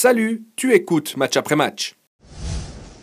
Salut, tu écoutes match après match.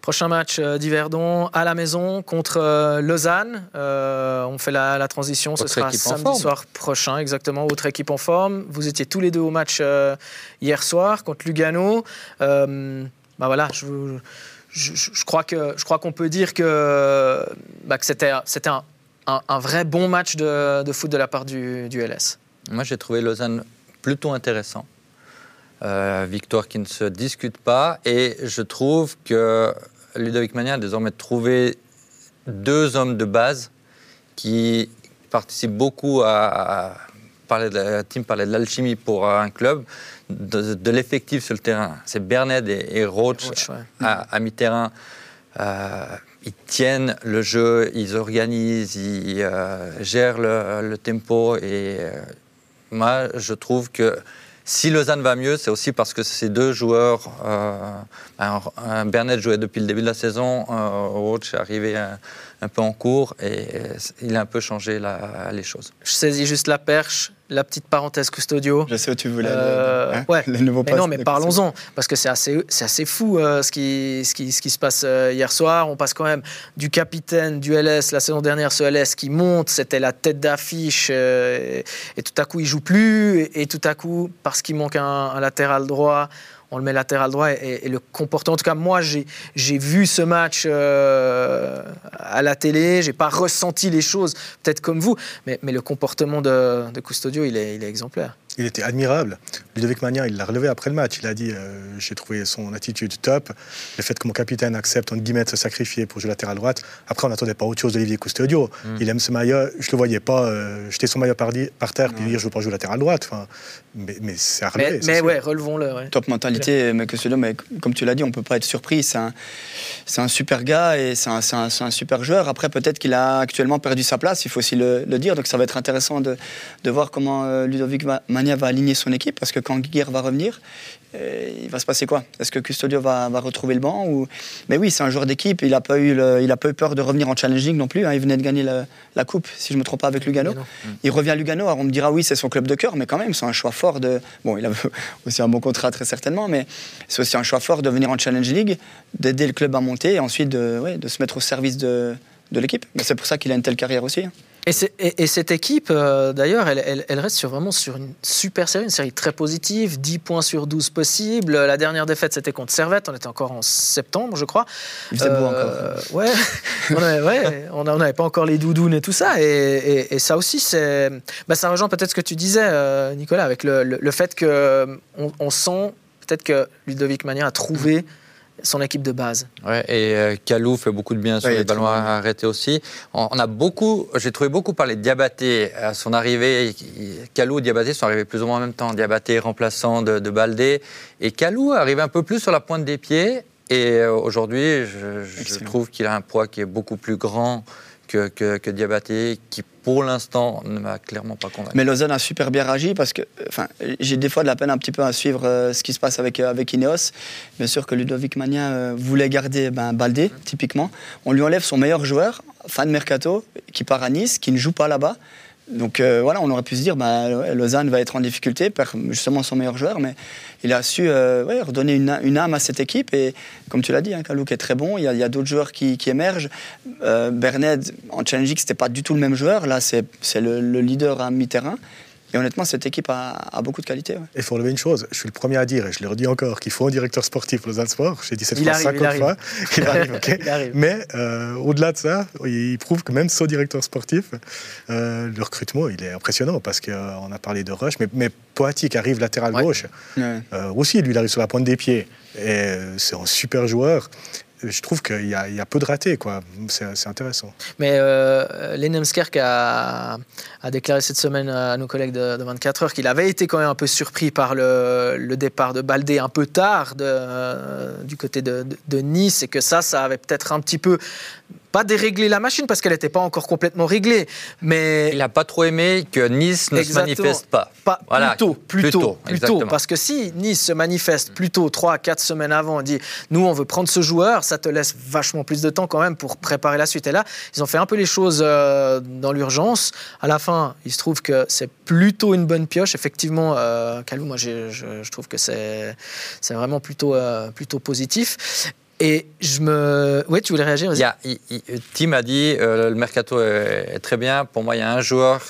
Prochain match euh, d'Yverdon à la maison contre euh, Lausanne. Euh, on fait la, la transition, ce Autre sera samedi soir prochain, exactement. Autre équipe en forme. Vous étiez tous les deux au match euh, hier soir contre Lugano. Euh, bah voilà, je, je- je- je crois que je crois qu'on peut dire que, bah, que c'était c'était un, un- un vrai bon match de, de foot de la part du, du LS. Moi, j'ai trouvé Lausanne plutôt intéressant. Euh, victoire qui ne se discute pas. Et je trouve que Ludovic Magnin a désormais trouvé deux hommes de base qui participent beaucoup à, à parler de la team parlait de l'alchimie pour un club, de, de l'effectif sur le terrain. C'est Berned et, et Roach, Roach, ouais. à, à mi-terrain. Euh, ils tiennent le jeu, ils organisent, ils euh, gèrent le, le tempo. Et euh, moi, je trouve que si Lausanne va mieux, c'est aussi parce que ces deux joueurs, euh, Bernet jouait depuis le début de la saison, euh, Roach est arrivé un, peu en cours et euh, il a un peu changé la- les choses. Je saisis juste la perche, la petite parenthèse custodio. Je sais où tu voulais. Euh, aller, hein, ouais. Les nouveaux Mais non, mais parlons-en, parce que c'est assez, c'est assez fou euh, ce, qui, ce, qui, ce qui se passe euh, hier soir. On passe quand même du capitaine du LS, la saison dernière, ce LS qui monte, c'était la tête d'affiche, euh, et, et tout à coup il joue plus, et, et tout à coup, parce qu'il manque un, un latéral droit, on le met latéral droit, et, le comportement, en tout cas moi j'ai j'ai vu ce match euh, à la télé, j'ai pas ressenti les choses, peut-être comme vous, mais, mais le comportement de, de Custodio, il est, il est exemplaire. Il était admirable. Ludovic Magnin, il l'a relevé après le match. Il a dit euh, J'ai trouvé son attitude top. Le fait que mon capitaine accepte, entre guillemets, de se sacrifier pour jouer latéral droite. Après, on n'attendait pas autre chose d'Olivier Custodio. Il aime ce maillot. Je ne le voyais pas euh, jeter son maillot par, terre puis dire Je ne veux pas jouer latéral droite. Enfin, mais mais c'est à relever. Mais, mais ouais, relevons-le. ouais. Top mentalité, mais que ce mais comme tu l'as dit, on peut pas être surpris. C'est un, super gars et c'est un, super joueur. Après, peut-être qu'il a actuellement perdu sa place, il faut aussi le, le dire. Donc, ça va être intéressant de, de voir comment euh, Ludovic Va- Mania va aligner son équipe, parce que quand Guiguer va revenir, euh, il va se passer quoi? Est-ce que Custodio va, va retrouver le banc ou... Mais oui, c'est un joueur d'équipe. Il n'a pas, eu le- il a pas eu peur de revenir en challenging non plus. hein. Il venait de gagner la, la coupe, si je ne me trompe pas, avec Lugano. Lugano. Il revient à Lugano. Alors on me dira oui, c'est son club de cœur, mais quand même, c'est un choix fort de. Bon, il a aussi un bon contrat très certainement, mais c'est aussi un choix fort de venir en Challenge League, d'aider le club à monter et ensuite de, ouais, de se mettre au service de, de l'équipe. Mais c'est pour ça qu'il a une telle carrière aussi. hein. Et, c'est- et- et cette équipe, euh, d'ailleurs, elle, elle- elle reste sur, vraiment sur une super série, une série très positive, 10 points sur 12 possibles. La dernière défaite, c'était contre Servette, on était encore en septembre, je crois. Il faisait beau Euh, encore. Ouais, on avait- ouais, on a- on n'avait pas encore les doudounes et tout ça. Et, ça aussi, c'est, bah, ça rejoint peut-être ce que tu disais, euh, Nicolas, avec le, le- le fait qu'on on sent peut-être que Ludovic Magnin a trouvé son équipe de base. Ouais, et euh, Kalou fait beaucoup de bien sur Ouais, les ballons arrêtés aussi. On, on a beaucoup, j'ai trouvé beaucoup parler de Diabaté à son arrivée. Kalou et Diabaté sont arrivés plus ou moins en même temps. Diabaté remplaçant de, de Baldé. Et Kalou arrive un peu plus sur la pointe des pieds. Et euh, aujourd'hui, je, je trouve qu'il a un poids qui est beaucoup plus grand que, que, que Diabaté, qui pour l'instant ne m'a clairement pas convaincu. Mais Lausanne a super bien réagi parce que enfin, j'ai des fois de la peine un petit peu à suivre euh, ce qui se passe avec, euh, avec Ineos. Bien sûr que Ludovic Magnin euh, voulait garder ben, Baldé, typiquement. On lui enlève son meilleur joueur, fan mercato, qui part à Nice, qui ne joue pas là-bas. Donc euh, voilà, on aurait pu se dire, ouais, Lausanne va être en difficulté, perd justement son meilleur joueur, mais il a su euh, redonner une, âme à cette équipe. Et comme tu l'as dit, hein, Kalouk est très bon, il y a, d'autres joueurs qui, émergent. Euh, en Challenge League, c'était pas du tout le même joueur. Là, c'est c'est le, le leader à mi-terrain. Et honnêtement, cette équipe a, a beaucoup de qualité. ouais. Il faut relever une chose, je suis le premier à dire, et je le redis encore, qu'il faut un directeur sportif pour Lausanne Sport. J'ai dit cette Il fois arrive, il 50 arrive. fois. Il arrive, ok. Il arrive. Mais euh, au-delà de ça, il prouve que même sans directeur sportif, euh, le recrutement, il est impressionnant parce qu'on a parlé de Rush, mais, mais Poati qui arrive latéral Ouais. gauche, Ouais. euh, aussi, lui, il arrive sur la pointe des pieds. Et euh, c'est un super joueur. Je trouve qu'il y, a- peu de ratés, quoi. C'est intéressant. Mais euh, a, déclaré cette semaine à nos collègues de, de 24 heures qu'il avait été quand même un peu surpris par le, départ de Baldé un peu tard euh, du côté de Nice et que ça, ça avait peut-être un petit peu pas dérégler la machine parce qu'elle n'était pas encore complètement réglée, mais Il n'a pas trop aimé que Nice ne Exactement. se manifeste pas. Pas Voilà, plus tôt, plus plus tôt, tôt, plus tôt. exactement. Parce que si Nice se manifeste plus tôt, 3 4 semaines avant, et dit nous on veut prendre ce joueur, ça te laisse vachement plus de temps quand même pour préparer la suite. Et là, ils ont fait un peu les choses euh, dans l'urgence. À la fin, il se trouve que c'est plutôt une bonne pioche. Effectivement, euh, Kalou, moi je, je trouve que c'est c'est vraiment plutôt, euh, plutôt positif. Et je me. Oui, tu voulais réagir Il vas-y. y a- il- il- Tim a dit euh, le mercato est, est très bien. Pour moi, il y a un joueur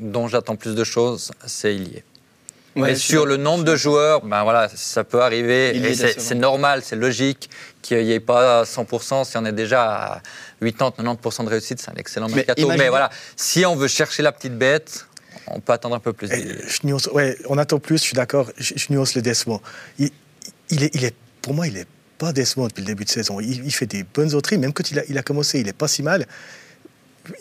dont j'attends plus de choses, c'est Ilié. Ouais, et sur le nombre de joueurs, ben voilà, ça peut arriver. C'est normal, c'est logique qu'il n'y ait pas 100%. Si on est déjà à 80-90% de réussite, c'est un excellent Mais mercato. Mais, voilà, si on veut chercher la petite bête, on peut attendre un peu plus. Je nuance- ouais, on attend plus, je suis d'accord, je, je nuance le décevant. Il, il est, il est, pour moi, il n'est pas décevant depuis le début de saison. Il, il fait des bonnes autres même quand il a, il a commencé, il n'est pas si mal.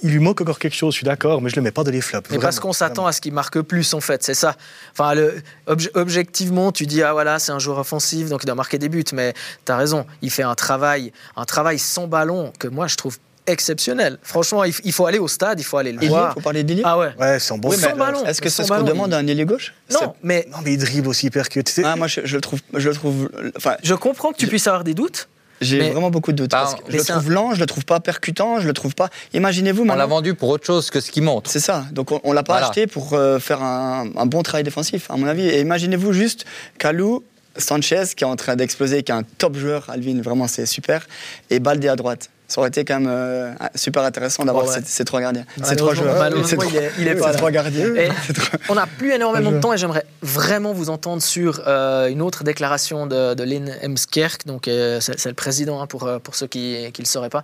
Il lui manque encore quelque chose, je suis d'accord, mais je ne le mets pas dans les flops. Mais parce qu'on s'attend à ce qu'il marque plus, en fait, c'est ça. Enfin, le, obje- objectivement, tu dis, ah voilà, c'est un joueur offensif, donc il doit marquer des buts. Mais tu as raison, il fait un travail, un travail sans ballon que moi, je trouve exceptionnel. Franchement, il, il faut aller au stade, il faut aller le voir. faut parler d'Ilié Ah ouais. Ouais, c'est un bon Oui, mais sans ballon. Est-ce que c'est ce qu'on demande à un ailier gauche? Non, mais Non, mais il dribble aussi, il percute. C'est- Ah, moi, je, je le trouve, je le trouve. Enfin, je comprends que tu puisses avoir des doutes. j'ai Mais- vraiment beaucoup de doutes. Parce que je le trouve lent, je le trouve pas percutant, je le trouve pas. Imaginez-vous On l'a vendu pour autre chose que ce qu'il montre. C'est ça. Donc on, on l'a pas Voilà. acheté pour euh, faire un, un bon travail défensif, à mon avis. Et imaginez-vous juste Kalou, Sanchez qui est en train d'exploser, qui est un top joueur, Alvin, vraiment c'est super, et Baldé à droite. Ça aurait été quand même euh, super intéressant d'avoir Oh ouais. ces, ces trois gardiens. Ces trois joueurs. malheureusement, Ces il est- il est pas là. trois gardiens. Et on n'a plus énormément de temps et j'aimerais vraiment vous entendre sur euh, une autre déclaration de, de Lynn Emskerk. Donc, euh, c'est le président hein, pour, pour ceux qui ne le sauraient pas.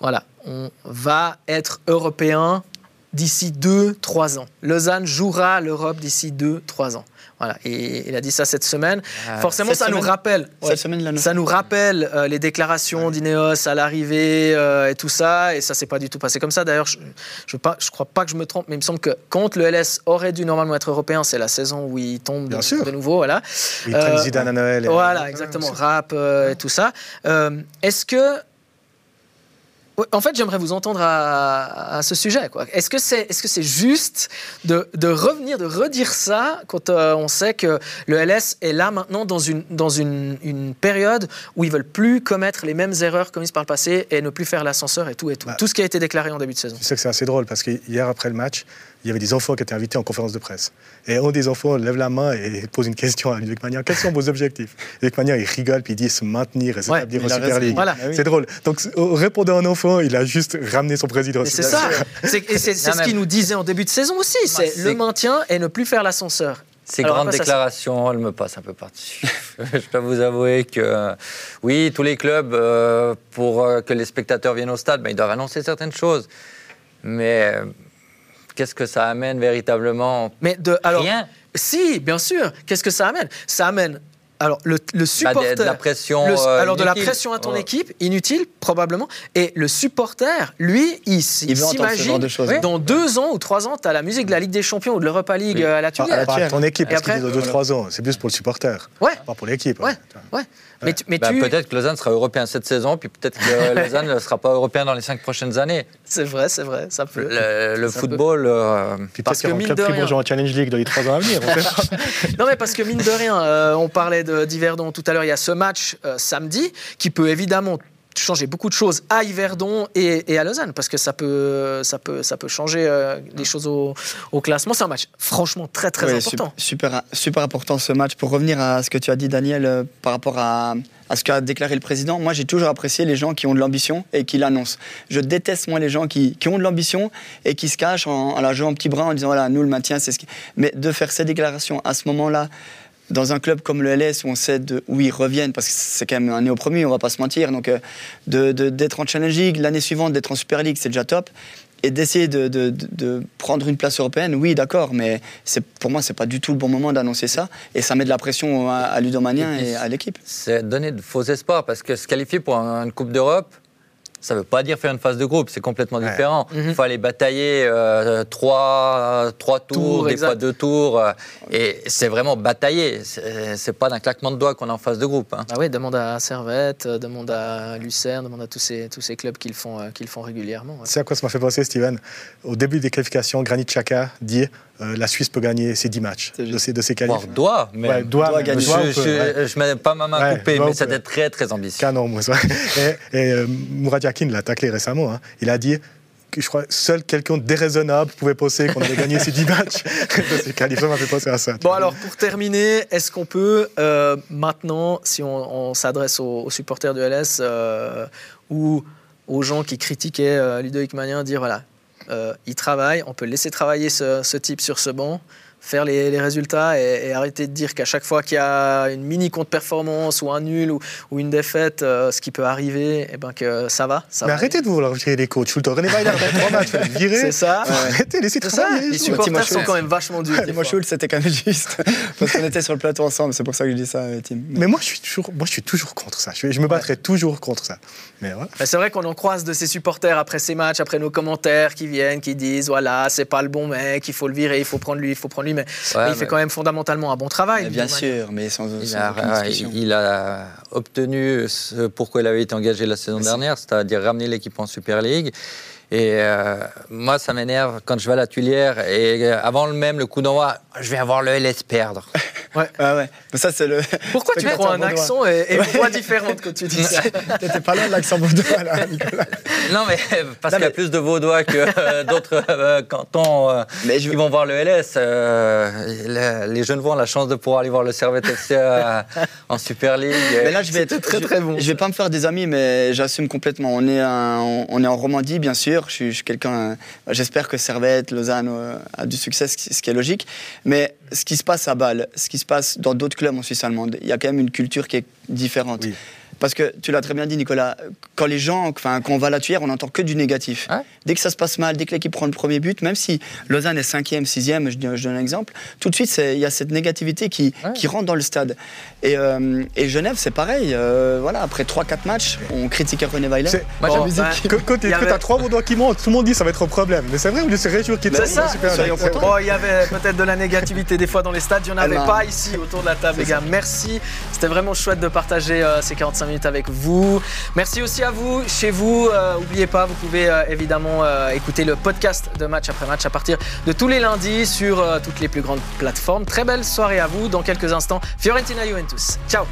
Voilà, on va être européen d'ici 2-3 ans. Lausanne jouera l'Europe d'ici 2-3 ans. Voilà, et il a dit ça cette semaine. Euh, Forcément, cette ça nous rappelle. Cette ouais, semaine, ça nous rappelle euh, les déclarations d'Ineos à l'arrivée euh, et tout ça, et ça s'est pas du tout passé comme ça. D'ailleurs, je ne je crois pas que je me trompe, mais il me semble que quand le LS aurait dû normalement être européen, c'est la saison où il tombe Bien de, sûr. de nouveau. Voilà, Ils prennent Zidane à Noël. et- voilà exactement, rap euh, et tout ça. Euh, Est-ce que En fait, j'aimerais vous entendre à, à ce sujet. Est-ce que c'est est -ce c'est juste de, de revenir, de redire ça quand euh, on sait que le LS est là maintenant dans une, dans une, une période où ils veulent plus commettre les mêmes erreurs commises par le passé et ne plus faire l'ascenseur et tout et tout. Bah. tout ce qui a été déclaré en début de saison. Tu sais que c'est assez drôle parce que hier après le match, il y avait des enfants qui étaient invités en conférence de presse. Et un des enfants lève la main et pose une question à Ludovic Magnan. Quels sont vos objectifs? Ludovic Magnan, il rigole puis il dit se maintenir et s'établir en a Super raison. League. Voilà. C'est drôle. Donc, en répondant à un enfant, il a juste ramené son président. C'est ça. C'est ce qu'il nous disait en début de saison aussi. C'est le maintien et ne plus faire l'ascenseur. Ces Alors grandes déclarations, elles me passent un peu par-dessus. Je dois vous avouer que, oui, tous les clubs, euh, pour euh, que les spectateurs viennent au stade, ben, ils doivent annoncer certaines choses. Mais euh, qu'est-ce que ça amène véritablement? Mais de, alors, Rien. Si, bien sûr. Qu'est-ce que ça amène? Ça amène alors le, le Bah, supporter. de, de la pression. le- euh, alors de la pression à ton Ouais. équipe, inutile probablement. Et le supporter, lui, il, Il s'imagine de oui, dans deux ans ou trois ans, tu as la musique de la Ligue des Champions ou de l'Europa League Oui. euh, à la Ah, Tuilière. Pas ton équipe, Et parce qu'il après- dit dans 2-3 ans. C'est plus pour le supporter, Ouais, pas pour l'équipe. ouais, ouais. Mais, tu- mais Bah, tu, Peut-être que Lausanne sera européen cette saison, puis peut-être que Lausanne ne sera pas européen dans les cinq prochaines années. c'est vrai, c'est vrai, ça peut. Le, le Ça football, euh, Puis Parce que mine club de rien- bourgeois en Challenge League dans les 3 ans à venir. Non, mais parce que mine de rien, euh, on parlait de- d'Yverdon tout à l'heure, il y a ce match euh, samedi qui peut évidemment changer beaucoup de choses à Yverdon et, et à Lausanne parce que ça peut, ça peut, ça peut changer euh, les choses au, au classement. C'est un match franchement très très important. sup- Super, super important ce match. Pour revenir à ce que tu as dit, Daniel, euh, par rapport à, à ce qu'a déclaré le président, moi j'ai toujours apprécié les gens qui ont de l'ambition et qui l'annoncent. Je déteste moi les gens qui, qui ont de l'ambition et qui se cachent en, en la jouant en petit bras en disant voilà, nous le maintien, c'est ce qui. Mais de faire ces déclarations à ce moment-là, dans un club comme le LS où on sait de, où ils reviennent, parce que c'est quand même un néo premier, on va pas se mentir, donc euh, de- de- d'être en Challenge League, l'année suivante d'être en Super League, c'est déjà top. Et d'essayer de, de- de- de prendre une place européenne, oui, d'accord, mais c'est pour moi, c'est pas du tout le bon moment d'annoncer ça. Et ça met de la pression à, à Ludomanien Et puis, et à l'équipe. c'est donner de faux espoirs parce que se qualifier pour un- une Coupe d'Europe, ça ne veut pas dire faire une phase de groupe, c'est complètement Ouais. différent. Mhm. Il faut aller batailler euh, trois, trois tours, Tours, des exact. fois deux tours. euh, et c'est vraiment batailler. C'est pas d'un claquement de doigts qu'on est en phase de groupe. hein. Ah oui, demande à Servette, euh, demande à Lucerne, demande à tous ces, tous ces clubs qui le font, euh, qui le font régulièrement. ouais. C'est à quoi ça m'a fait penser, Steven Au début des qualifications, Granit Xhaka dit euh, la Suisse peut gagner ses 10 matchs C'est de ses, de ses Voire qualifs. doit, mais Ouais, doit, Doit même, gagner. je doit, on je, peut, ouais. je mets pas ma main Ouais, coupée, mais c'était très très ambitieux. Canon, moi, ça. Et, et euh, Mourad Yakin l'a taclé récemment. hein. Il a dit que je crois seul quelqu'un de déraisonnable pouvait penser qu'on allait gagner ces 10 matchs de ses qualifs. Ça m'a fait penser à ça. Bon alors pour terminer, est-ce qu'on peut euh, maintenant, si on, on s'adresse aux, aux supporters du LS euh, ou aux gens qui critiquaient euh, Ludovic Magnin, dire voilà, il travaille, on peut laisser travailler ce, ce type sur ce banc, faire les, les résultats et, et arrêter de dire qu'à chaque fois qu'il y a une mini contre-performance ou un nul ou, ou une défaite, euh, ce qui peut arriver, et ben que ça va. Ça Mais va arrêtez de vouloir virer les coachs tout le. René Weiler, trois matchs, le virer. C'est ça. Arrêtez, laissez C'est ça. travailler. Les supporters Timo sont Schultz. quand même vachement durs. Timo. Schultz, c'était quand même juste. Parce qu'on était sur le plateau ensemble, c'est pour ça que je dis ça, euh, Tim. Mais moi je, suis toujours, moi, je suis toujours contre ça. Je, je me battrai toujours contre ça. Mais voilà. Mais C'est vrai qu'on en croise de ces supporters après ces matchs, après nos commentaires qui viennent, qui disent voilà, c'est pas le bon mec, il faut le virer, il faut prendre lui, il faut prendre lui. Mais, Ouais, mais il fait quand même fondamentalement un bon travail. Bien sûr, mais sans, Il sans a, il a obtenu ce pourquoi il avait été engagé la saison dernière, c'est-à-dire ramener l'équipe en Super League. Et euh, moi, ça m'énerve quand je vais à la Tuilière et euh, avant le même, le coup d'envoi, je vais avoir le LS perdre. Ah ouais, mais ça c'est le. Pourquoi tu prends un accent et, et une voix différente quand tu dis ça? T'étais pas de l'accent vaudois là, Nicolas. Non, mais parce Non, qu'il y a plus de Vaudois que euh, d'autres euh, cantons euh, Mais je- qui vont voir le LS. euh, les, les jeunes vont ont la chance de pouvoir aller voir le Servette FC euh, en Super League. Mais là, je vais être très, je- très bon, Je vais pas me faire des amis, mais j'assume complètement. On est, un- on, on est en Romandie, bien sûr. Je suis, quelqu'un. J'espère que Servette, Lausanne euh, a du succès, ce qui, est logique. Mais ce qui se passe à Bâle, ce qui se passe dans d'autres clubs en Suisse allemande, il y a quand même une culture qui est différente. Parce que tu l'as très bien dit, Nicolas, quand les gens, enfin, quand on va à la tuyère, on n'entend que du négatif. Ouais. Dès que ça se passe mal, dès que l'équipe prend le premier but, même si Lausanne est cinquième, sixième, je, dis- je donne un exemple, tout de suite, c'est- il y a cette négativité qui, Ouais. qui rentre dans le stade. Et, euh, et Genève, c'est pareil. euh, voilà, après 3-4 matchs, on critiquait René Weiler. C'est- Moi, Bon, j'aime- ben, Que- y tu avait- as trois Vaudois qui montent, tout le monde dit ça va être un problème. Mais c'est vrai, au lieu de se réjouir qu'ils C'est ça. Bon, il y avait peut-être de la négativité des fois dans les stades, il n'y en avait Eh ben, pas ici autour de la table, les gars. Merci, c'était vraiment chouette de partager euh, ces 45 minutes avec vous. Merci aussi à vous, chez vous. euh, N'oubliez pas, vous pouvez euh, évidemment euh, écouter le podcast de match après match à partir de tous les lundis sur euh, toutes les plus grandes plateformes. Très belle soirée à vous. Dans quelques instants, Fiorentina Juventus. Ciao